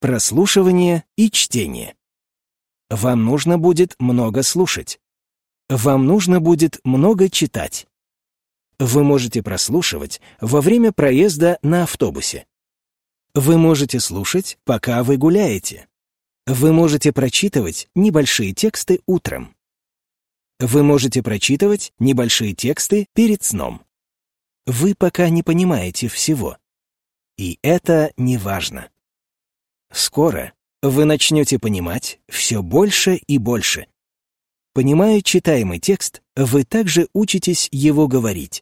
прослушивание и чтение. Вам нужно будет много слушать. Вам нужно будет много читать. Вы можете прослушивать во время проезда на автобусе. Вы можете слушать, пока вы гуляете. Вы можете прочитывать небольшие тексты утром. Вы можете прочитывать небольшие тексты перед сном. Вы пока не понимаете всего. И это не важно. Скоро вы начнете понимать все больше и больше. Понимая читаемый текст, вы также учитесь его говорить.